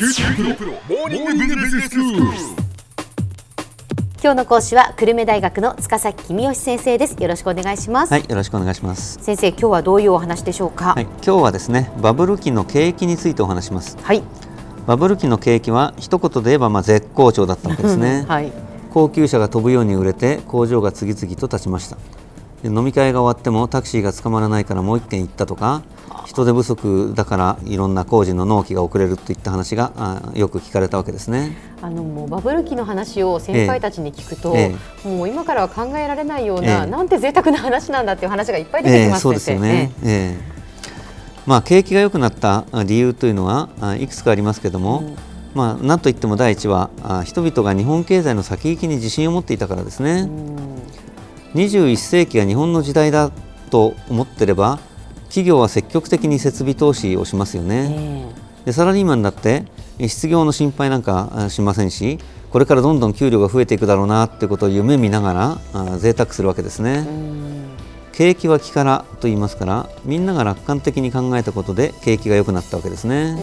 QTPRO モーニングビジネススクール。今日の講師は久留米大学の塚崎公義先生ですよろしくお願いします、はい、よろしくお願いします。先生今日はどういうお話でしょうか？はい、今日はですね、バブル期の景気についてお話します。はい、バブル期の景気は一言で言えばまあ絶好調だったわけですね。はい高級車が飛ぶように売れて工場が次々と立ちました。で飲み会が終わってもタクシーが捕まらないからもう一軒行ったとか、人手不足だからいろんな工事の納期が遅れるといった話があよく聞かれたわけですね。あのもうバブル期の話を先輩たちに聞くと、えもう今からは考えられないような、ええ。なんて贅沢な話なんだっていう話がいっぱい出てきます、ええそうですよね。ええ。まあ景気が良くなったあ理由というのはあいくつかありますけれども、うん。まあなんといっても第一はあ人々が日本経済の先行きに自信を持っていたからですね。21世紀が日本の時代だと思ってれば企業は積極的に設備投資をしますよえね。えでサラリーマンだってえ失業の心配なんかあしませんしこれからどんどん給料が増えていくだろうなってことを夢見ながらあ贅沢するわけですね。景気は気からと言いますからみんなが楽観的に考えたことで景気が良くなったわけですね。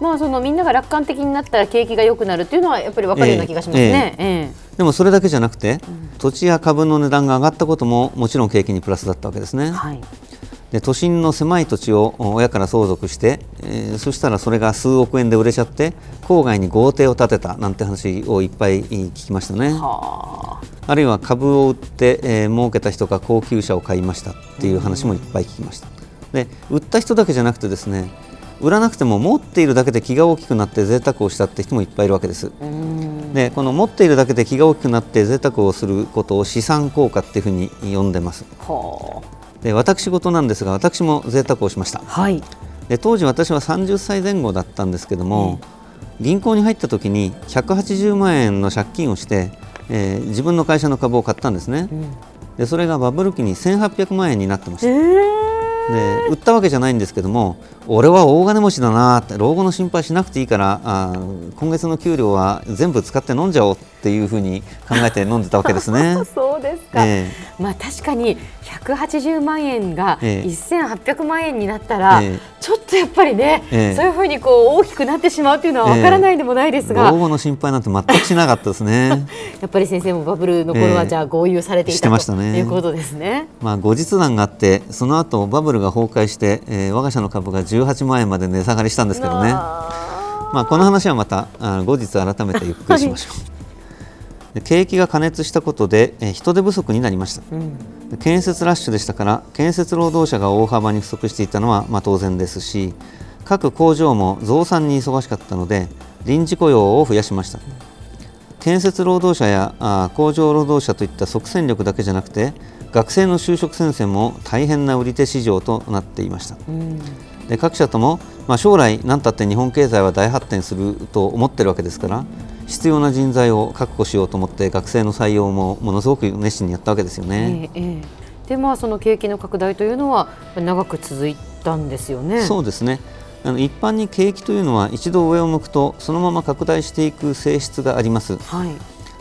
うんまあそのみんなが楽観的になったら景気が良くなるっていうのはやっぱり分かるような気がしますね。えでもそれだけじゃなくて、土地や株の値段が上がったことももちろん景気にプラスだったわけですね。えはい。で都心の狭い土地を親から相続して、えーそしたらそれが数億円で売れちゃって郊外に豪邸を建てたなんて話をいっぱい聞きましたね。はあるいは株を売って、えー儲けた人が高級車を買いましたっていう話もいっぱい聞きました。で売った人だけじゃなくてですね売らなくても持っているだけで気が大きくなって贅沢をしたって人もいっぱいいるわけです。でこの持っているだけで気が大きくなって贅沢をすることを資産効果っていうふうに呼んでます。はで私事なんですが私も贅沢をしました。あ。はい。で当時私は30歳前後だったんですけども、銀行に入った時に180万円の借金をして、えー自分の会社の株を買ったんですね、うん。でそれがバブル期に1800万円になってましたええで売ったわけじゃないんですけども俺は大金持ちだなって老後の心配しなくていいからあー今月の給料は全部使って飲んじゃおうっていうふうに考えて飲んでたわけですね。そうですか。えまあ確かに180万円がええ。1800万円になったら、ええちょっとやっぱりね、ええ。そういうふうにこう大きくなってしまうというのはわからないでもないですが、老後の心配なんて全くしなかったですね。やっぱり先生もバブルの頃はええ。じゃあ豪遊されていしたてましたとね。いうことですね。まあ後日談があってその後バブルが崩壊して、えー我が社の株が18万円まで値下がりしたんですけどね。あまあこの話はまたあ後日改めてゆっくりしましょう、で 景気が過熱したことで、えー人手不足になりました。ーうん。で建設ラッシュでしたから建設労働者が大幅に不足していたのはまあ当然ですし各工場も増産に忙しかったので臨時雇用を増やしました。建設労働者やあ工場労働者といった即戦力だけじゃなくて学生の就職戦線も大変な売り手市場となっていました。うん。で各社とも、まあ、将来何たって日本経済は大発展すると思ってるわけですから必要な人材を確保しようと思って学生の採用もものすごく熱心にやったわけですよね。ええええ。でまあその景気の拡大というのは長く続いたんですよね。そうですね。あの一般に景気というのは一度上を向くとそのまま拡大していく性質があります、はい。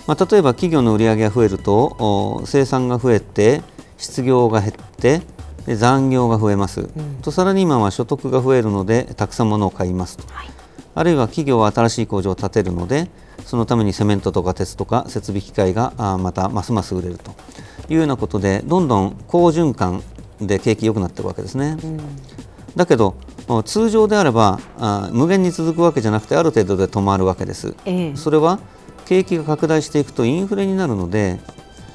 まあ、例えば企業の売り上げが増えるとお生産が増えて失業が減ってで残業が増えます、とサラリーマンは所得が増えるのでたくさん物を買いますと、はい。あるいは企業は新しい工場を建てるのでそのためにセメントとか鉄とか設備機械があまたますます売れるというようなことでどんどん好循環で景気良くなっていくわけですね。だけどお通常であればあ無限に続くわけじゃなくてある程度で止まるわけです。ええそれは景気が拡大していくとインフレになるので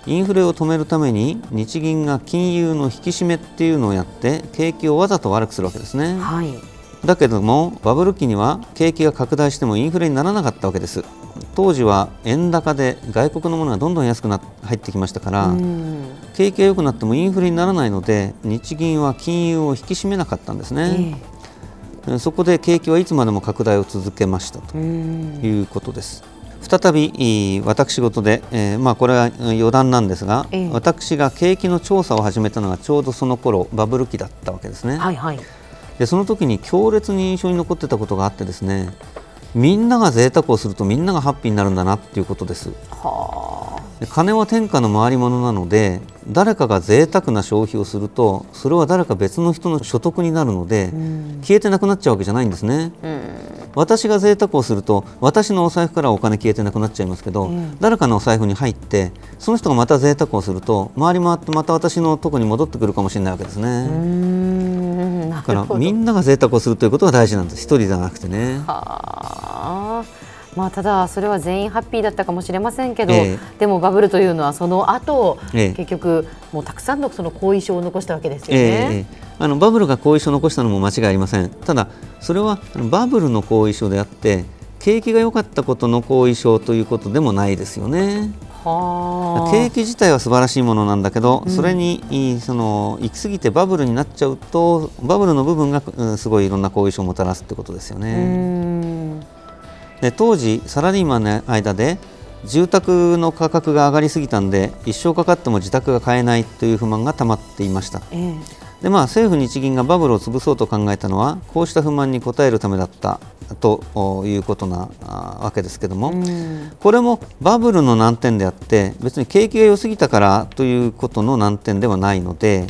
インフレを止めるために日銀が金融の引き締めっていうのをやって景気をわざと悪くするわけですね。はい。だけどもバブル期には景気が拡大してもインフレにならなかったわけです当時は円高で外国のものがどんどん安くなっ入ってきましたから、うん。景気が良くなってもインフレにならないので日銀は金融を引き締めなかったんですね、えそこで景気はいつまでも拡大を続けましたということです。再び私事で、えーまあ、これはうん余談なんですが、ええ。私が景気の調査を始めたのがちょうどその頃バブル期だったわけですね、はいはい。でその時に強烈に印象に残ってたことがあってですねみんなが贅沢をするとみんながハッピーになるんだなっていうことです。はで金は天下の回り物なので誰かが贅沢な消費をするとそれは誰か別の人の所得になるので、消えてなくなっちゃうわけじゃないんですね、私が贅沢をすると私のお財布からお金消えてなくなっちゃいますけど、誰かのお財布に入ってその人がまた贅沢をすると回り回ってまた私のとこに戻ってくるかもしれないわけですね。だからみんなが贅沢をするということが大事なんです。一人じゃなくてね。はあ。まあ、ただそれは全員ハッピーだったかもしれませんけど、ええ。でもバブルというのはその後、ええ。結局もうたくさんのその後遺症を残したわけですよね。えあのバブルが後遺症を残したのも間違いありません。ただそれはバブルの後遺症であって景気が良かったことの後遺症ということでもないですよね。はあ景気自体は素晴らしいものなんだけど、それにいその行き過ぎてバブルになっちゃうとバブルの部分が、うんすごいいろんな後遺症をもたらすってことですようね。ん。で当時サラリーマンの間で住宅の価格が上がりすぎたんで一生かかっても自宅が買えないという不満がたまっていました。えでまあ政府日銀がバブルを潰そうと考えたのはこうした不満に応えるためだったということなあわけですけども、これもバブルの難点であって別に景気が良すぎたからということの難点ではないので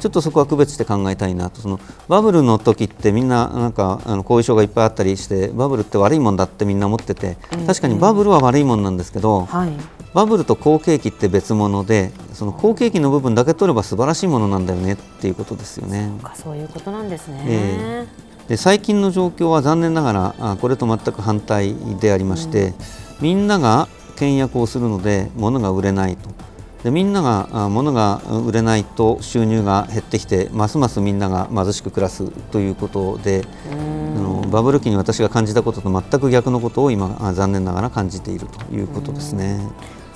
ちょっとそこは区別して考えたいなと。そのバブルの時ってみんななんかあの後遺症がいっぱいあったりしてバブルって悪いもんだってみんな思ってて確かにバブルは悪いもんなんですけどはい。バブルと好景気って別物でその好景気の部分だけ取れば素晴らしいものなんだよねっていうことですよね。かそういうことなんですね。えで最近の状況は残念ながらあこれと全く反対でありまして、みんなが倹約をするので物が売れないとでみんながあ物が売れないと収入が減ってきてますますみんなが貧しく暮らすということであのバブル期に私が感じたことと全く逆のことを今あ残念ながら感じているということですね。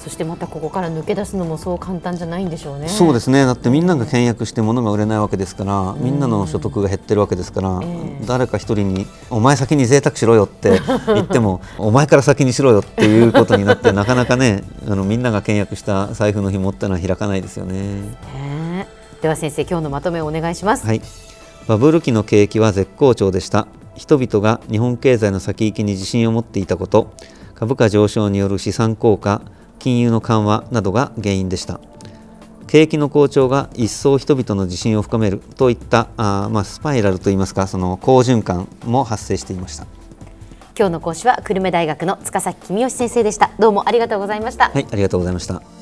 そしてまたここから抜け出すのもそう簡単じゃないんでしょうね。そうですね。だってみんなが倹約して物が売れないわけですから、みんなの所得が減ってるわけですから、ええ。誰か一人に「お前先に贅沢しろよ」って 言っても「お前から先にしろよ」っていうことになってなかなかねあのみんなが倹約した財布の紐ってのは開かないですよね。ねでは先生今日のまとめをお願いします。はい、バブル期の景気は絶好調でした。人々が日本経済の先行きに自信を持っていたこと。株価上昇による資産効果金融の緩和などが原因でした景気の好調が一層人々の自信を深めるといったあー、まあ、スパイラルといいますかその好循環も発生していました今日の講師は久留米大学の塚崎公義先生でした。どうもありがとうございました。はいありがとうございました